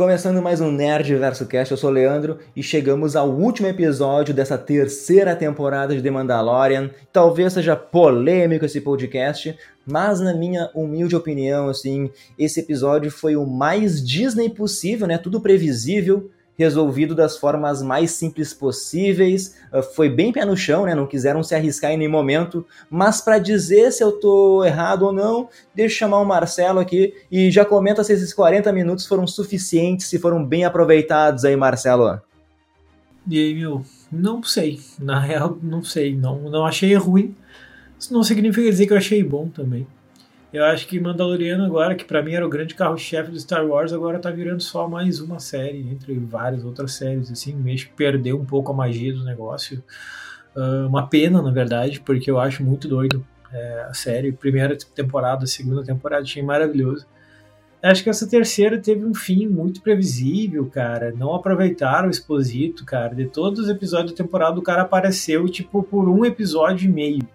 Começando mais um Nerd Verso Cast, eu sou o Leandro e chegamos ao último episódio dessa terceira temporada de The Mandalorian. Talvez seja polêmico esse podcast, mas na minha humilde opinião, assim, esse episódio foi o mais Disney possível, né? Tudo previsível, resolvido das formas mais simples possíveis. Uh, foi bem pé no chão, né? Não quiseram se arriscar em nenhum momento. Mas para dizer se eu tô errado ou não, deixa eu chamar o Marcelo aqui e já comenta se esses 40 minutos foram suficientes, se foram bem aproveitados aí, Marcelo. E aí, meu? Não sei. Na real, não sei. Não, não achei ruim. Isso não significa dizer que eu achei bom também. Eu acho que Mandaloriano agora, que para mim era o grande carro-chefe do Star Wars, agora tá virando só mais uma série, entre várias outras séries, assim, meio que perdeu um pouco a magia do negócio. Uh, uma pena, na verdade, porque eu acho muito doido é, a série. Primeira temporada, segunda temporada, achei maravilhoso. Acho que essa terceira teve um fim muito previsível, cara. Não aproveitaram o exposito, cara. De todos os episódios da temporada, o cara apareceu, tipo, por um episódio e meio.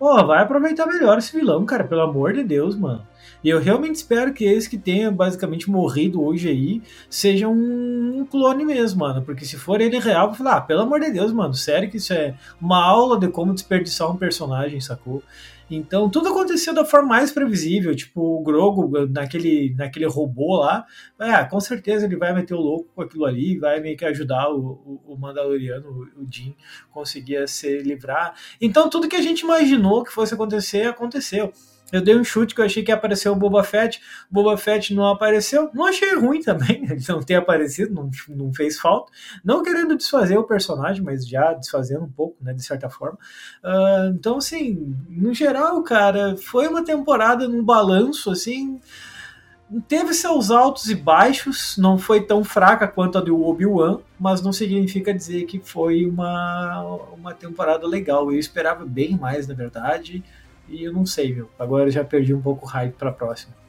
Pô, vai aproveitar melhor esse vilão, cara, pelo amor de Deus, mano. E eu realmente espero que esse que tenha basicamente morrido hoje aí seja um clone mesmo, mano. Porque se for ele real, eu vou falar, ah, pelo amor de Deus, mano, sério que isso é uma aula de como desperdiçar um personagem, sacou? Então, tudo aconteceu da forma mais previsível. Tipo, o Grogo, naquele, naquele robô lá, é, com certeza ele vai meter o louco com aquilo ali, vai meio que ajudar o, o, Mandaloriano, o, o Jin, conseguir se livrar. Então, tudo que a gente imaginou que fosse acontecer, aconteceu. Eu dei um chute que eu achei que ia aparecer o Boba Fett. Boba Fett não apareceu. Não achei ruim também ele não ter aparecido, não, não fez falta. Não querendo desfazer o personagem, mas já desfazendo um pouco, né, de certa forma. Uh, então, assim, no geral, cara, foi uma temporada num balanço, assim. Teve seus altos e baixos, não foi tão fraca quanto a do Obi-Wan, mas não significa dizer que foi uma, uma temporada legal. Eu esperava bem mais, na verdade. E eu não sei, viu? Agora eu já perdi um pouco o hype pra próxima.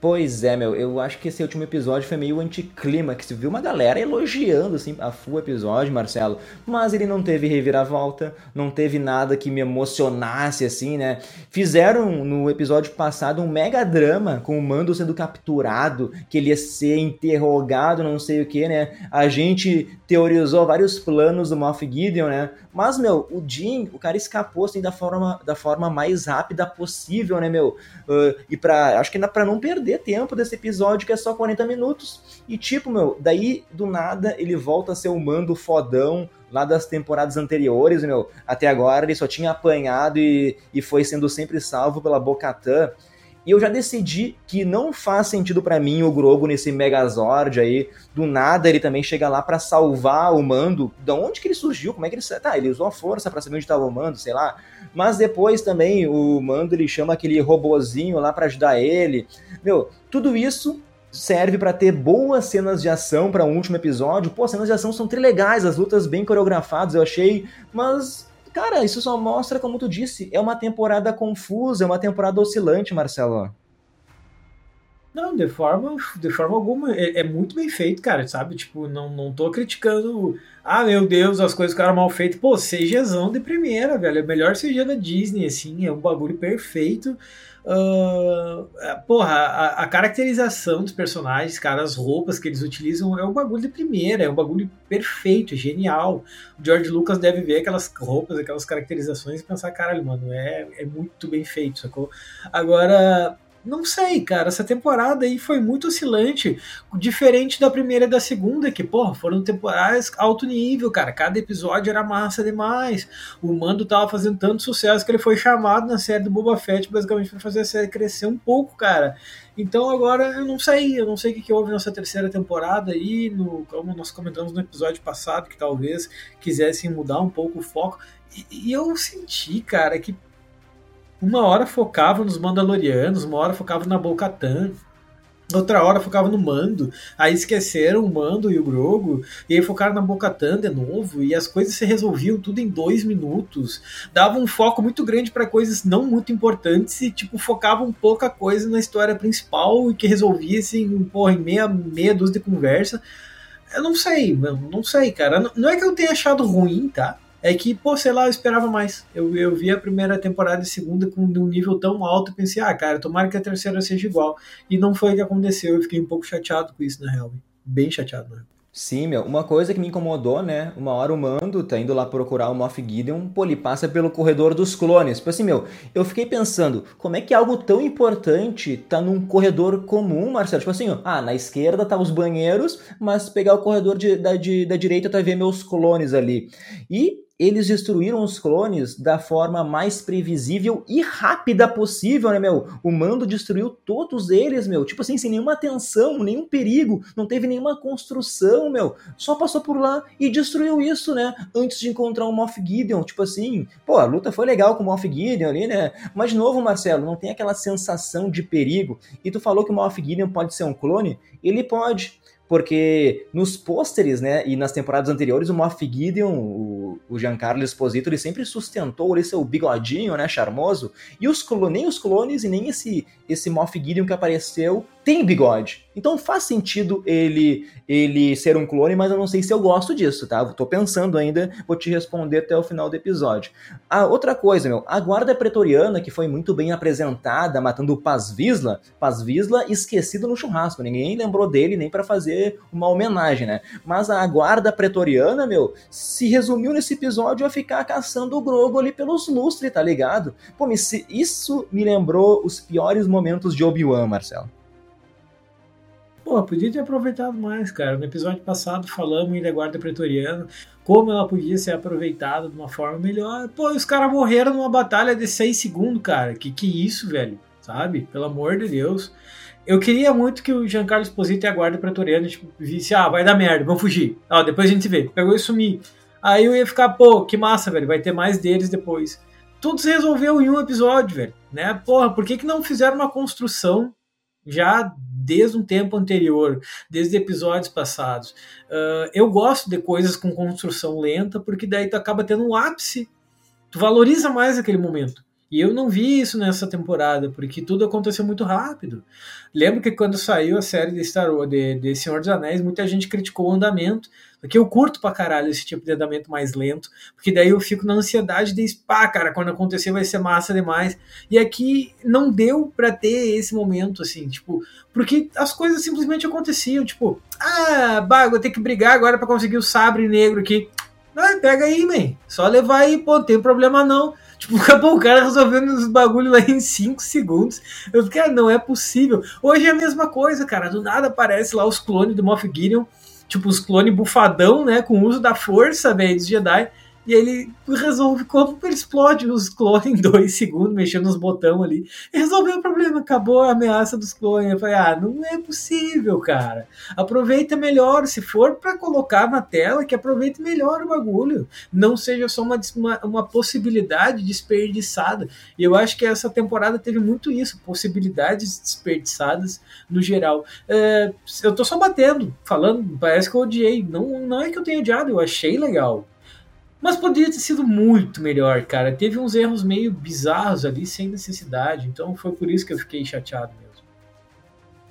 Pois é, meu, eu acho que esse último episódio foi meio anticlímax. Viu uma galera elogiando assim, a full episódio, Marcelo, mas ele não teve reviravolta, não teve nada que me emocionasse assim, né? Fizeram no episódio passado um mega drama com o Mando sendo capturado, que ele ia ser interrogado, não sei o que, né? A gente teorizou vários planos do Moff Gideon, né? Mas, meu, o Jim, o cara escapou assim da forma, da forma mais rápida possível, né, meu? Uh, e pra. Acho que ainda pra não perder tempo desse episódio, que é só 40 minutos. E, tipo, meu, daí do nada ele volta a ser o mando fodão lá das temporadas anteriores, meu. Até agora ele só tinha apanhado e, e foi sendo sempre salvo pela Bocatã. E eu já decidi que não faz sentido para mim o Grogo nesse Megazord aí. Do nada ele também chega lá para salvar o Mando. Da onde que ele surgiu? Como é que ele. Tá, ele usou a força para saber onde estava o Mando, sei lá. Mas depois também o Mando ele chama aquele robozinho lá para ajudar ele. Meu, tudo isso serve para ter boas cenas de ação para um último episódio. Pô, as cenas de ação são trilegais, as lutas bem coreografadas, eu achei, mas Cara, isso só mostra, como tu disse, é uma temporada confusa, é uma temporada oscilante, Marcelo. Não, de forma, de forma alguma. É, é, muito bem feito, cara, sabe? Tipo, não, não tô criticando. Ah, meu Deus, as coisas ficaram mal feitas. Pô, CGzão de primeira, velho. É melhor CG da Disney, assim. É um bagulho perfeito. Uh, porra, a, a, caracterização dos personagens, cara, as roupas que eles utilizam é um bagulho de primeira, é um bagulho perfeito, genial. O George Lucas deve ver aquelas roupas, aquelas caracterizações e pensar, caralho, mano, é, é muito bem feito, sacou? Agora, não sei, cara. Essa temporada aí foi muito oscilante. Diferente da primeira e da segunda, que, porra, foram temporadas alto nível, cara. Cada episódio era massa demais. O Mando tava fazendo tanto sucesso que ele foi chamado na série do Boba Fett, basicamente, para fazer a série crescer um pouco, cara. Então agora eu não sei, eu não sei o que, que houve nessa terceira temporada aí, no, como nós comentamos no episódio passado, que talvez quisessem mudar um pouco o foco. E, e eu senti, cara, que uma hora focava nos Mandalorianos, uma hora focava na Bo-Katan, outra hora focava no Mando, aí esqueceram o Mando e o Grogo, e aí focaram na Bo-Katan de novo, e as coisas se resolviam tudo em dois minutos. Dava um foco muito grande para coisas não muito importantes e, tipo, focavam pouca coisa na história principal e que resolvia, assim, porra, em meia, meia dúzia de conversa. Eu não sei, não, sei, cara. Não é que eu tenha achado ruim, tá? É que, pô, sei lá, eu esperava mais. Eu, eu vi a primeira temporada e segunda com um nível tão alto, pensei, ah, cara, tomara que a terceira seja igual. E não foi o que aconteceu, eu fiquei um pouco chateado com isso, na real. Bem chateado, né? Sim, meu. Uma coisa que me incomodou, né? Uma hora o Mando tá indo lá procurar o Moff Gideon, pô, ele passa pelo corredor dos clones. Tipo assim, meu, eu fiquei pensando, como é que algo tão importante tá num corredor comum, Marcelo? Tipo assim, ó, ah, na esquerda tá os banheiros, mas pegar o corredor de, da, de, da direita tá ver meus clones ali. E eles destruíram os clones da forma mais previsível e rápida possível, né, meu? O Mando destruiu todos eles, meu. Tipo assim, sem nenhuma tensão, nenhum perigo, não teve nenhuma construção, meu. Só passou por lá e destruiu isso, né? Antes de encontrar o Moff Gideon. Tipo assim, pô, a luta foi legal com o Moff Gideon ali, né? Mas, de novo, Marcelo, não tem aquela sensação de perigo. E tu falou que o Moff Gideon pode ser um clone? Ele pode porque nos pôsteres, né, e nas temporadas anteriores, o Moff Gideon, o, o Giancarlo Esposito, ele sempre sustentou ali seu bigodinho, né, charmoso, e os nem os clones e nem esse, esse Moff Gideon que apareceu tem bigode. Então faz sentido ele ele ser um clone, mas eu não sei se eu gosto disso, tá? tô pensando ainda, vou te responder até o final do episódio. A outra coisa, meu, a guarda pretoriana que foi muito bem apresentada, matando o Paz Vizsla, Paz Vizsla esquecido no churrasco, ninguém lembrou dele nem para fazer uma homenagem, né? Mas a guarda pretoriana, meu, se resumiu nesse episódio a ficar caçando o Grogo ali pelos lustres, tá ligado? Pô, isso me lembrou os piores momentos de Obi-Wan, Marcelo. Pô, podia ter aproveitado mais, cara. No episódio passado falamos da guarda pretoriana, como ela podia ser aproveitada de uma forma melhor. Pô, os caras morreram numa batalha de 6 segundos, cara. Que que isso, velho? Sabe? Pelo amor de Deus. Eu queria muito que o Giancarlo Esposito e a guarda pretoriana tipo, visse, ah, vai dar merda, vamos fugir. Ó, depois a gente vê. Pegou e sumiu. Aí eu ia ficar, pô, que massa, velho. Vai ter mais deles depois. Tudo se resolveu em um episódio, velho. Né? Porra, por que, que não fizeram uma construção já desde um tempo anterior, desde episódios passados. Uh, eu gosto de coisas com construção lenta, porque daí tu acaba tendo um ápice, tu valoriza mais aquele momento. E eu não vi isso nessa temporada, porque tudo aconteceu muito rápido. Lembro que quando saiu a série de Star Wars, de, de Senhor dos Anéis, muita gente criticou o andamento, porque eu curto pra caralho esse tipo de andamento mais lento, porque daí eu fico na ansiedade de, pá, cara, quando acontecer vai ser massa demais. E aqui não deu pra ter esse momento, assim, tipo, porque as coisas simplesmente aconteciam, tipo, ah, bah, vou ter que brigar agora para conseguir o sabre negro aqui. Ah, pega aí, man. Só levar aí, pô, não tem problema não. Tipo, acabou o cara resolvendo os bagulho lá em 5 segundos. Eu fiquei, ah, não é possível. Hoje é a mesma coisa, cara. Do nada aparece lá os clones do Moff Gideon. Tipo, os clones bufadão, né? Com uso da força, velho, dos Jedi. E ele resolve como ele explode os clones em dois segundos, mexendo nos botões ali. E resolveu o problema, acabou a ameaça dos clones. Eu falei, ah, não é possível, cara. Aproveita melhor. Se for para colocar na tela, que aproveite melhor o bagulho. Não seja só uma, uma, uma possibilidade desperdiçada. E eu acho que essa temporada teve muito isso, possibilidades desperdiçadas no geral. É, eu tô só batendo, falando, parece que eu odiei. Não, não é que eu tenha odiado, eu achei legal. Mas poderia ter sido muito melhor, cara. Teve uns erros meio bizarros ali, sem necessidade. Então foi por isso que eu fiquei chateado mesmo.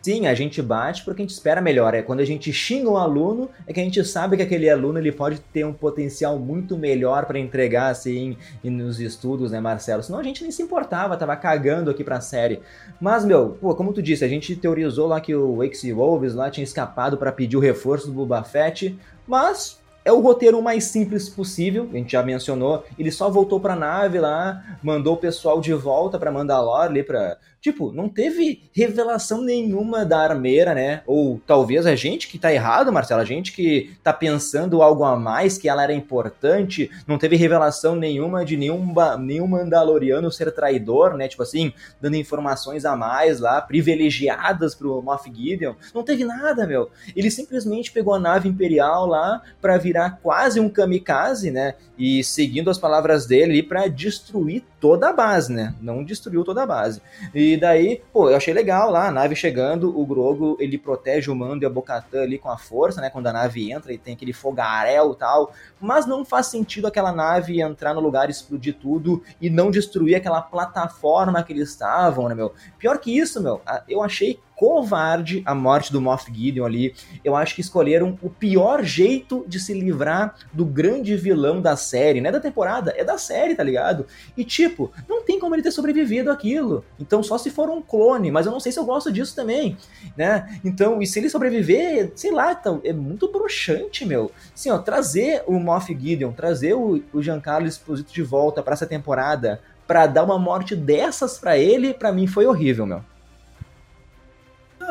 Sim, a gente bate porque a gente espera melhor. É quando a gente xinga um aluno, é que a gente sabe que aquele aluno ele pode ter um potencial muito melhor para entregar assim nos estudos, né, Marcelo? Senão a gente nem se importava, tava cagando aqui pra série. Mas, meu, pô, como tu disse, a gente teorizou lá que o Wakes Wolves lá tinha escapado para pedir o reforço do Boba Fett, mas é o roteiro mais simples possível, a gente já mencionou. Ele só voltou pra nave lá, mandou o pessoal de volta pra Mandalore ali pra Tipo, não teve revelação nenhuma da armeira, né? Ou talvez a gente que tá errado, Marcelo, a gente que tá pensando algo a mais, que ela era importante, não teve revelação nenhuma de nenhum, nenhum Mandaloriano ser traidor, né? Tipo assim, dando informações a mais lá, privilegiadas pro Moff Gideon. Não teve nada, meu. Ele simplesmente pegou a nave imperial lá para virar quase um kamikaze, né? E seguindo as palavras dele, para destruir toda a base, né? Não destruiu toda a base. E daí, pô, eu achei legal lá, a nave chegando, o Grogo, ele protege o Mando e a Bocatã ali com a força, né? Quando a nave entra e tem aquele fogaréu e tal. Mas não faz sentido aquela nave entrar no lugar, explodir tudo e não destruir aquela plataforma que eles estavam, né, meu? Pior que isso, meu, eu achei covarde a morte do Moff Gideon ali. Eu acho que escolheram o pior jeito de se livrar do grande vilão da série. Não é da temporada, é da série, tá ligado? E tipo, não tem como ele ter sobrevivido aquilo. Então só se for um clone, mas eu não sei se eu gosto disso também, né? Então, e se ele sobreviver, sei lá, então, é muito broxante, meu. Assim, ó, trazer o Moff Gideon, trazer o, o Giancarlo Esposito de volta para essa temporada, para dar uma morte dessas para ele, para mim foi horrível, meu.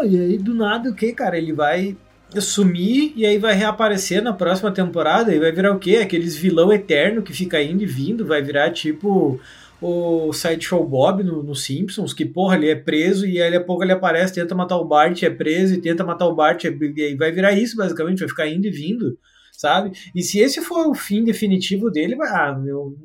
E aí do nada o que, cara? Ele vai sumir e aí vai reaparecer na próxima temporada e vai virar o quê? Aqueles vilão eterno que fica indo e vindo, vai virar tipo o Sideshow Bob no, no, Simpsons, que porra, ele é preso e aí a pouco ele aparece, tenta matar o Bart, é preso e tenta matar o Bart, é, e vai virar isso basicamente, vai ficar indo e vindo, sabe? E se esse for o fim definitivo dele, vai, ah, meu,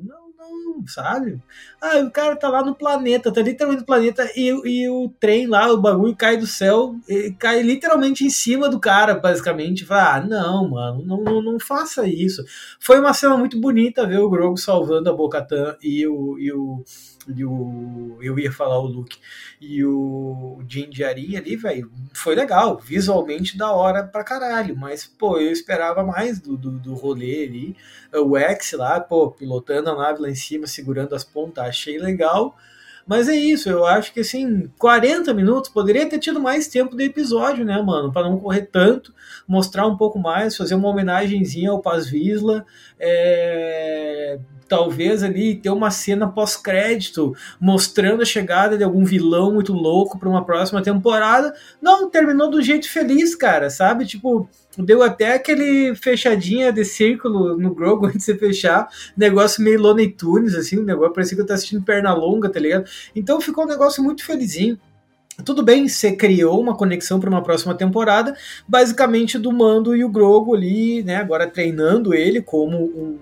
sabe? Ah, o cara tá lá no planeta, tá literalmente no planeta e, e o trem lá, o bagulho cai do céu, cai literalmente em cima do cara, basicamente. Fala, ah, não, mano, não, não, não faça isso. Foi uma cena muito bonita ver o Grogu salvando a Bocatan e o, e o e o. Eu ia falar o Luke e o Jin de Arinha ali, velho, foi legal, visualmente da hora pra caralho, mas, pô, eu esperava mais do, do, do rolê ali. O X lá, pô, pilotando a nave lá em cima, segurando as pontas, achei legal. Mas é isso, eu acho que assim, 40 minutos poderia ter tido mais tempo de episódio, né, mano? Para não correr tanto, mostrar um pouco mais, fazer uma homenagenzinha ao Paz Visla, é, talvez ali ter uma cena pós-crédito mostrando a chegada de algum vilão muito louco para uma próxima temporada. Não, terminou do jeito feliz, cara, sabe? Tipo, deu até aquele fechadinha de círculo no Grogu antes de você fechar, negócio meio Looney Tunes, assim, o negócio parecia que eu tô assistindo perna longa, tá ligado? Então ficou um negócio muito felizinho. Tudo bem, você criou uma conexão para uma próxima temporada, basicamente do Mando e o Grogo ali, né, agora treinando ele como um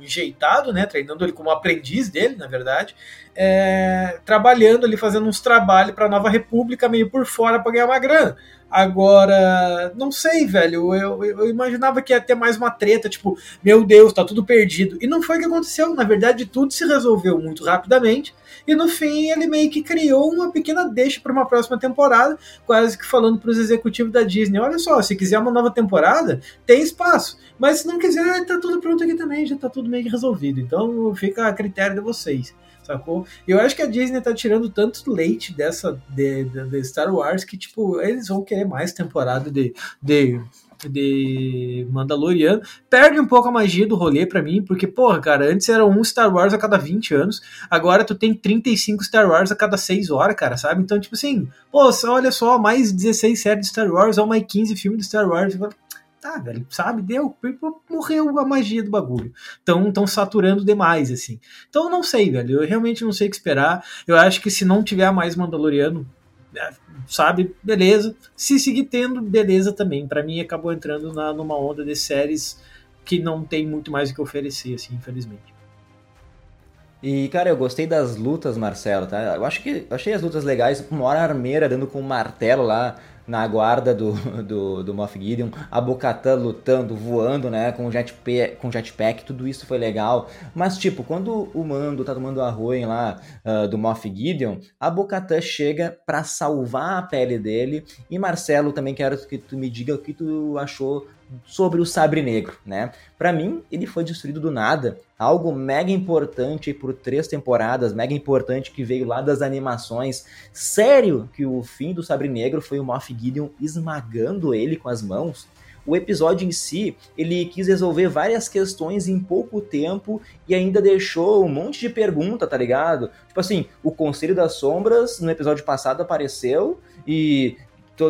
enjeitado, né, treinando ele como aprendiz dele, na verdade, é, trabalhando ali, fazendo uns trabalhos para a Nova República meio por fora para ganhar uma grana. Agora, não sei, velho. Eu, eu, imaginava que ia ter mais uma treta, tipo, meu Deus, tá tudo perdido. E não foi o que aconteceu. Na verdade, tudo se resolveu muito rapidamente. E no fim, ele meio que criou uma pequena deixa para uma próxima temporada, quase que falando para os executivos da Disney: olha só, se quiser uma nova temporada, tem espaço. Mas se não quiser, tá tudo pronto aqui também, já tá tudo meio que resolvido. Então fica a critério de vocês sacou? Eu acho que a Disney tá tirando tanto leite dessa de, de, de Star Wars que, tipo, eles vão querer mais temporada de, de de Mandaloriano, perde um pouco a magia do rolê para mim, porque, porra, cara, antes era um Star Wars a cada 20 anos, agora tu tem 35 Star Wars a cada 6 horas, cara, sabe? Então, tipo assim, pô, olha só, mais 16 séries de Star Wars ou mais 15 filmes de Star Wars tá, velho, sabe? Deu, morreu a magia do bagulho. Então, tão saturando demais, assim. Então, não sei, velho. Eu realmente não sei o que esperar. Eu acho que se não tiver mais Mandaloriano, sabe, beleza. Se seguir tendo, beleza também. Para mim, acabou entrando na, numa onda de séries que não tem muito mais o que oferecer, assim, infelizmente. E, cara, eu gostei das lutas, Marcelo, tá? Eu acho que eu achei as lutas legais. Uma hora armeira dando com um martelo lá na guarda do, do, do Moff Gideon, a Bocatan lutando, voando, né, com jetpack, com jetpack, tudo isso foi legal. Mas, tipo, quando o Mando tá tomando a ruim lá uh, do Moff Gideon, a Bocatan chega para salvar a pele dele. E, Marcelo, também quero que tu me diga o que tu achou sobre o Sabre Negro, né? Para mim, ele foi destruído do nada. Algo mega importante por três temporadas, mega importante que veio lá das animações. Sério que o fim do Sabre Negro foi o Moff Gideon esmagando ele com as mãos? O episódio em si, ele quis resolver várias questões em pouco tempo e ainda deixou um monte de pergunta, tá ligado? Tipo assim, o Conselho das Sombras no episódio passado apareceu e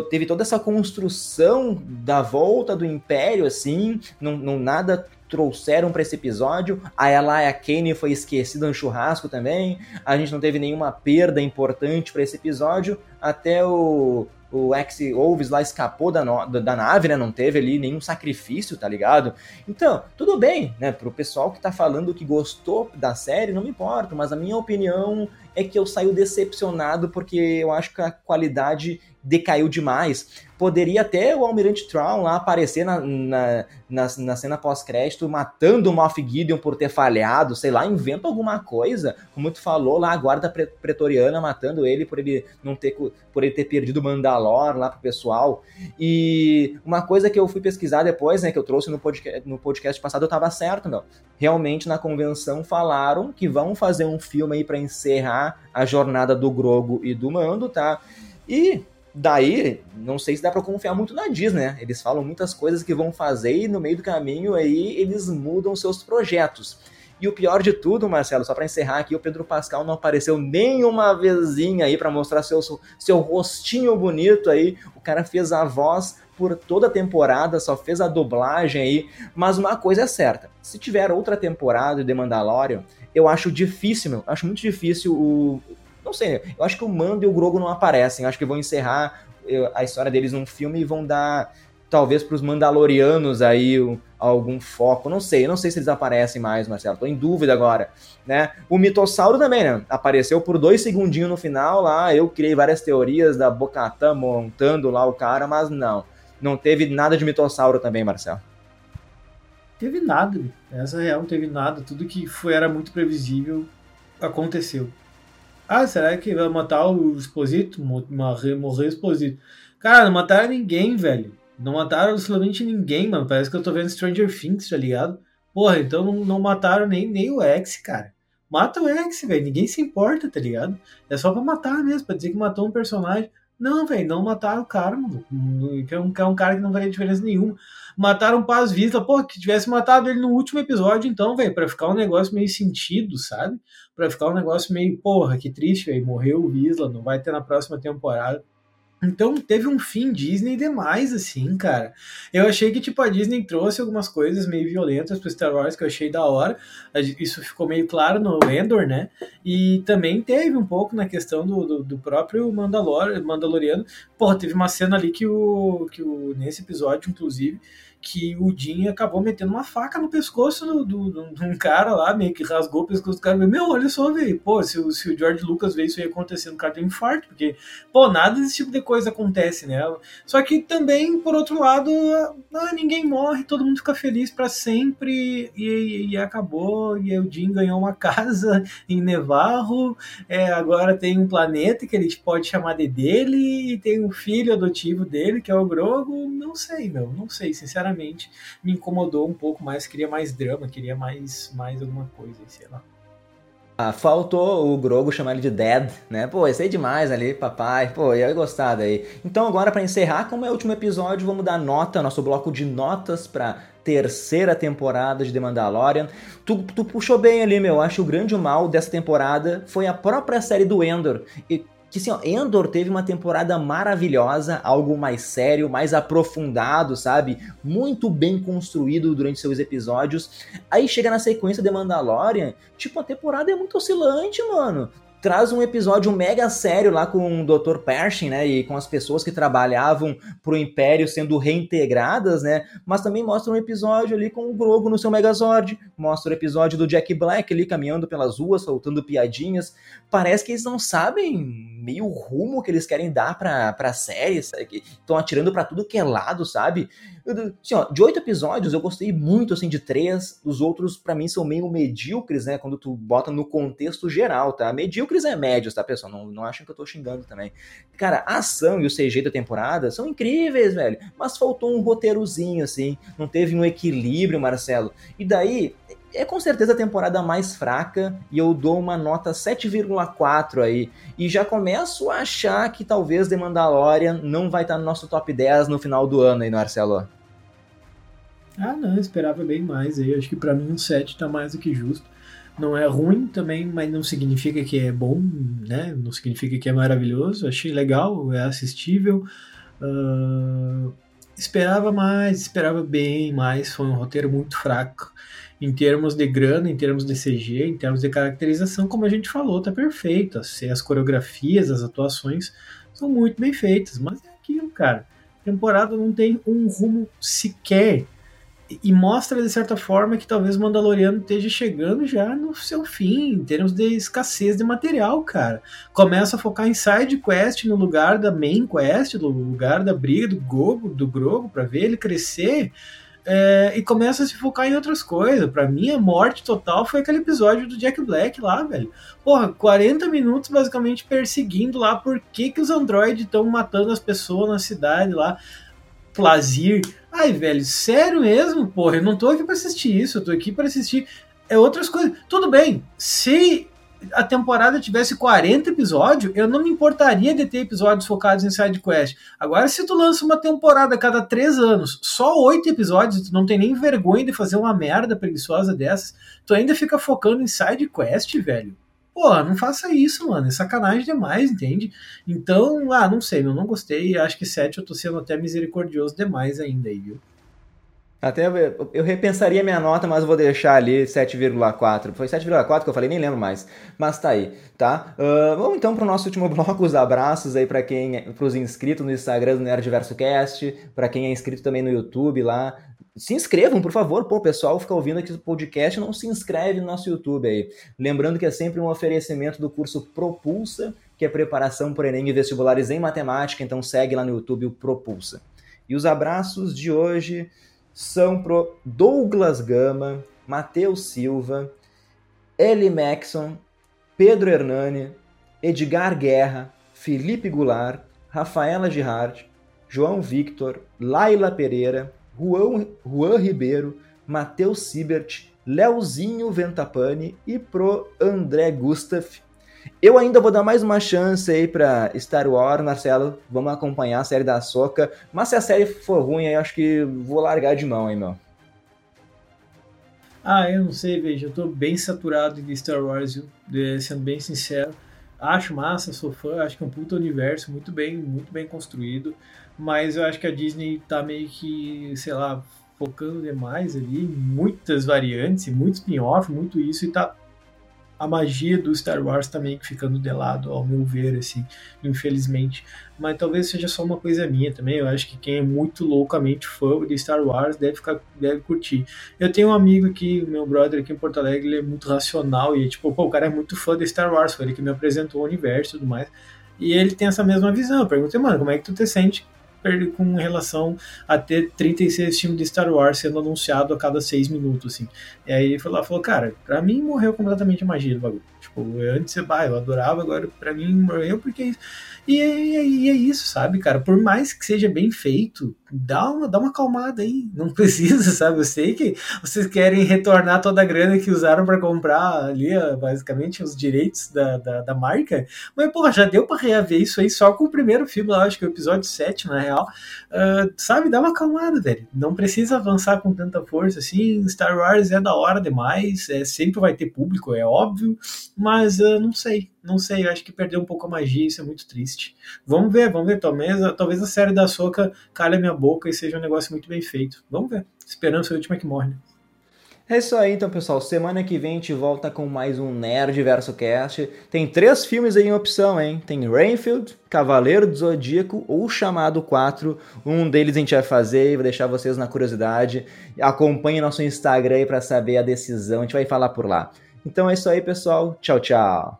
teve toda essa construção da volta do Império, assim, não, não nada trouxeram para esse episódio. A Elia Kane foi esquecida no churrasco também. A gente não teve nenhuma perda importante para esse episódio. Até o, o Ex-Wolves lá escapou da, no, da, nave, né? Não teve ali nenhum sacrifício, tá ligado? Então, tudo bem, né? Pro pessoal que tá falando que gostou da série, não me importa, mas a minha opinião é que eu saio decepcionado porque eu acho que a qualidade decaiu demais. Poderia até o Almirante Traum lá aparecer na, na, na, na cena pós-crédito matando o Moff Gideon por ter falhado, sei lá, inventa alguma coisa, como tu falou lá, a guarda pretoriana matando ele por ele não ter por ele ter perdido Mandalor lá pro pessoal. E uma coisa que eu fui pesquisar depois, né, que eu trouxe no podcast, no podcast passado, eu tava certo, meu. Realmente na convenção falaram que vão fazer um filme aí para encerrar a jornada do Grogo e do Mando, tá? E daí, não sei se dá para confiar muito na Disney, né? Eles falam muitas coisas que vão fazer e no meio do caminho aí eles mudam seus projetos. E o pior de tudo, Marcelo, só para encerrar aqui, o Pedro Pascal não apareceu nenhuma vezinha aí para mostrar seu, seu rostinho bonito aí. O cara fez a voz por toda a temporada, só fez a dublagem aí. Mas uma coisa é certa: se tiver outra temporada de Mandalorian, eu acho difícil, meu, acho muito difícil o, não sei, eu acho que o Mando e o Grogo não aparecem. Eu acho que vão encerrar a história deles num filme e vão dar, talvez, para os Mandalorianos aí algum foco. Não sei, eu não sei se eles aparecem mais, Marcelo. Tô em dúvida agora, né? O mitossauro também, né? Apareceu por dois segundinhos no final lá. Eu criei várias teorias da Bocatã montando lá o cara, mas não. Não teve nada de mitossauro também, Marcelo. Teve nada. Essa real não teve nada. Tudo que foi era muito previsível aconteceu. Ah, será que vai matar o Exposito? Morrer o Exposito. Cara, não mataram ninguém, velho. Não mataram absolutamente ninguém, mano. Parece que eu tô vendo Stranger Things, tá ligado? Porra, então não, não mataram nem, nem o X, cara. Mata o X, velho. Ninguém se importa, tá ligado? É só pra matar mesmo, pra dizer que matou um personagem. Não, velho, não mataram o cara, mano. Que é um, é um cara que não faria diferença nenhuma. Mataram o Paz Vista. Pô, que tivesse matado ele no último episódio, então, velho, pra ficar um negócio meio sentido, sabe? Pra ficar um negócio meio, porra, que triste, velho. Morreu o Visla, não vai ter na próxima temporada. Então teve um fim Disney demais, assim, cara. Eu achei que, tipo, a Disney trouxe algumas coisas meio violentas pro Star Wars que eu achei da hora. Isso ficou meio claro no Endor, né? E também teve um pouco na questão do, do, do próprio Mandalor, Mandaloriano. Porra, teve uma cena ali que o. que o. nesse episódio, inclusive que o Jim acabou metendo uma faca no pescoço do, do, do, de um cara lá, meio que rasgou o pescoço do cara. Meu, olha só, velho. Pô, se, o, se o George Lucas vê isso aí acontecendo, o cara tem um infarto, porque, pô, nada desse tipo de coisa acontece, né? Só que também, por outro lado, ah, ninguém morre, todo mundo fica feliz para sempre e, e, acabou. E o Jim ganhou uma casa em Nevarro, é, agora tem um planeta que ele pode chamar de dele, e tem um filho adotivo dele, que é o Grogo. Não sei, meu, não sei, sinceramente sinceramente me incomodou um pouco mais, queria mais drama, queria mais, mais alguma coisa, sei lá. Ah, faltou o Grogo chamar ele de Dad, né? Pô, ia ser demais ali, papai. Pô, ia gostar daí. Então, agora, para encerrar, como é o último episódio, vamos dar nota, nosso bloco de notas pra terceira temporada de The Mandalorian. Tu, tu puxou bem ali, meu. Acho que o grande mal dessa temporada foi a própria série do Endor. E que assim, ó, Endor teve uma temporada maravilhosa, algo mais sério, mais aprofundado, sabe? Muito bem construído durante seus episódios. Aí chega na sequência de Mandalorian, tipo, a temporada é muito oscilante, mano traz um episódio mega sério lá com o Dr. Pershing, né, e com as pessoas que trabalhavam pro Império sendo reintegradas, né, mas também mostra um episódio ali com o Grogu no seu Megazord, mostra o episódio do Jack Black ali caminhando pelas ruas, soltando piadinhas, parece que eles não sabem meio rumo que eles querem dar pra, pra série, estão atirando para tudo que é lado, sabe, assim, ó, de oito episódios eu gostei muito, assim, de três, os outros para mim são meio medíocres, né, quando tu bota no contexto geral, tá, medíocre medíocres é médios, tá, pessoal? Não, não achem que eu tô xingando também. Cara, a ação e o CG da temporada são incríveis, velho. Mas faltou um roteirozinho, assim. Não teve um equilíbrio, Marcelo. E daí, é com certeza a temporada mais fraca e eu dou uma nota 7,4 aí. E já começo a achar que talvez The Mandalorian não vai estar no nosso top 10 no final do ano aí, Marcelo. Ah, não, esperava bem mais aí. Acho que para mim um 7 tá mais do que justo não é ruim também, mas não significa que é bom, né? Não significa que é maravilhoso. Achei legal, é assistível. Uh, esperava mais, esperava bem mais. Foi um roteiro muito fraco em termos de grana, em termos de CG, em termos de caracterização, como a gente falou, tá perfeito. As, as coreografias, as atuações são muito bem feitas, mas é aquilo, cara. A temporada não tem um rumo sequer e mostra de certa forma que talvez o Mandaloriano esteja chegando já no seu fim, em termos de escassez de material, cara. Começa a focar em side quest no lugar da main quest, no lugar da briga do Gogo, do Grogo, para ver ele crescer. É, e começa a se focar em outras coisas. Para mim, a morte total foi aquele episódio do Jack Black lá, velho. Porra, 40 minutos basicamente perseguindo lá por que, que os androides estão matando as pessoas na cidade lá. Plazir. Ai, velho, sério mesmo? Porra, eu não tô aqui pra assistir isso, eu tô aqui para assistir é outras coisas. Tudo bem, se a temporada tivesse 40 episódios, eu não me importaria de ter episódios focados em side quest. Agora, se tu lança uma temporada a cada 3 anos, só 8 episódios, tu não tem nem vergonha de fazer uma merda preguiçosa dessas, tu ainda fica focando em side quest, velho. Pô, não faça isso, mano. É sacanagem demais, entende? Então, ah, não sei, eu não gostei. Acho que 7 eu tô sendo até misericordioso demais ainda aí, viu? Até eu repensaria minha nota, mas vou deixar ali 7,4. Foi 7,4 que eu falei, nem lembro mais. Mas tá aí, tá? Uh, vamos então pro nosso último bloco, os abraços aí para quem, é, pros inscritos no Instagram do Nerdverso Cast, para quem é inscrito também no YouTube lá. Se inscrevam, por favor. Pô, o pessoal fica ouvindo aqui o podcast não se inscreve no nosso YouTube aí. Lembrando que é sempre um oferecimento do curso Propulsa, que é preparação para Enem e vestibulares em matemática, então segue lá no YouTube o Propulsa. E os abraços de hoje são pro Douglas Gama, Matheus Silva, Eli Maxson, Pedro Hernani, Edgar Guerra, Felipe Goulart, Rafaela Girard, João Victor, Laila Pereira, Juan, Juan Ribeiro, Matheus Sibert, Leozinho Ventapani e pro André Gustaf eu ainda vou dar mais uma chance aí pra Star Wars, Marcelo. Vamos acompanhar a série da Soca. Mas se a série for ruim, eu acho que vou largar de mão, hein, meu. Ah, eu não sei, veja, eu tô bem saturado de Star Wars, sendo bem sincero. Acho massa, sou fã, acho que é um puto universo muito bem, muito bem construído, mas eu acho que a Disney tá meio que, sei lá, focando demais ali, muitas variantes, muito spin-off, muito isso, e tá a magia do Star Wars também ficando de lado, ao meu ver, assim, infelizmente. Mas talvez seja só uma coisa minha também. Eu acho que quem é muito loucamente fã de Star Wars deve ficar, deve curtir. Eu tenho um amigo aqui, meu brother aqui em Porto Alegre, ele é muito racional e tipo, pô, o cara é muito fã de Star Wars, foi ele que me apresentou o universo e tudo mais. E ele tem essa mesma visão. Eu perguntei, mano, como é que tu te sente com relação a ter 36 filmes de Star Wars sendo anunciado a cada 6 minutos, assim. E aí ele falou, falou cara, pra mim morreu completamente a magia do bagulho. Tipo, antes eu, bah, eu adorava, agora pra mim morreu porque... É e, e, e é isso, sabe, cara? Por mais que seja bem feito, dá uma, dá uma acalmada aí. Não precisa, sabe? Eu sei que vocês querem retornar toda a grana que usaram para comprar ali, basicamente, os direitos da, da, da, marca. Mas, porra, já deu para reaver isso aí só com o primeiro filme lá, acho que é o episódio 7, na real. Uh, sabe? Dá uma acalmada, velho. Não precisa avançar com tanta força assim. Star Wars é da hora demais, é, sempre vai ter público, é óbvio. Mas uh, não sei, não sei. Acho que perdeu um pouco a magia, isso é muito triste. Vamos ver, vamos ver. Talvez, talvez a série da Soca calhe a minha boca e seja um negócio muito bem feito. Vamos ver. Esperança é a última que morre. É isso aí, então, pessoal. Semana que vem a gente volta com mais um Nerd Verso Cast. Tem três filmes aí em opção, hein? Tem Rainfield, Cavaleiro do Zodíaco ou Chamado 4. Um deles a gente vai fazer e vou deixar vocês na curiosidade. Acompanhe nosso Instagram aí para saber a decisão. A gente vai falar por lá. Então é isso aí, pessoal. Tchau, tchau.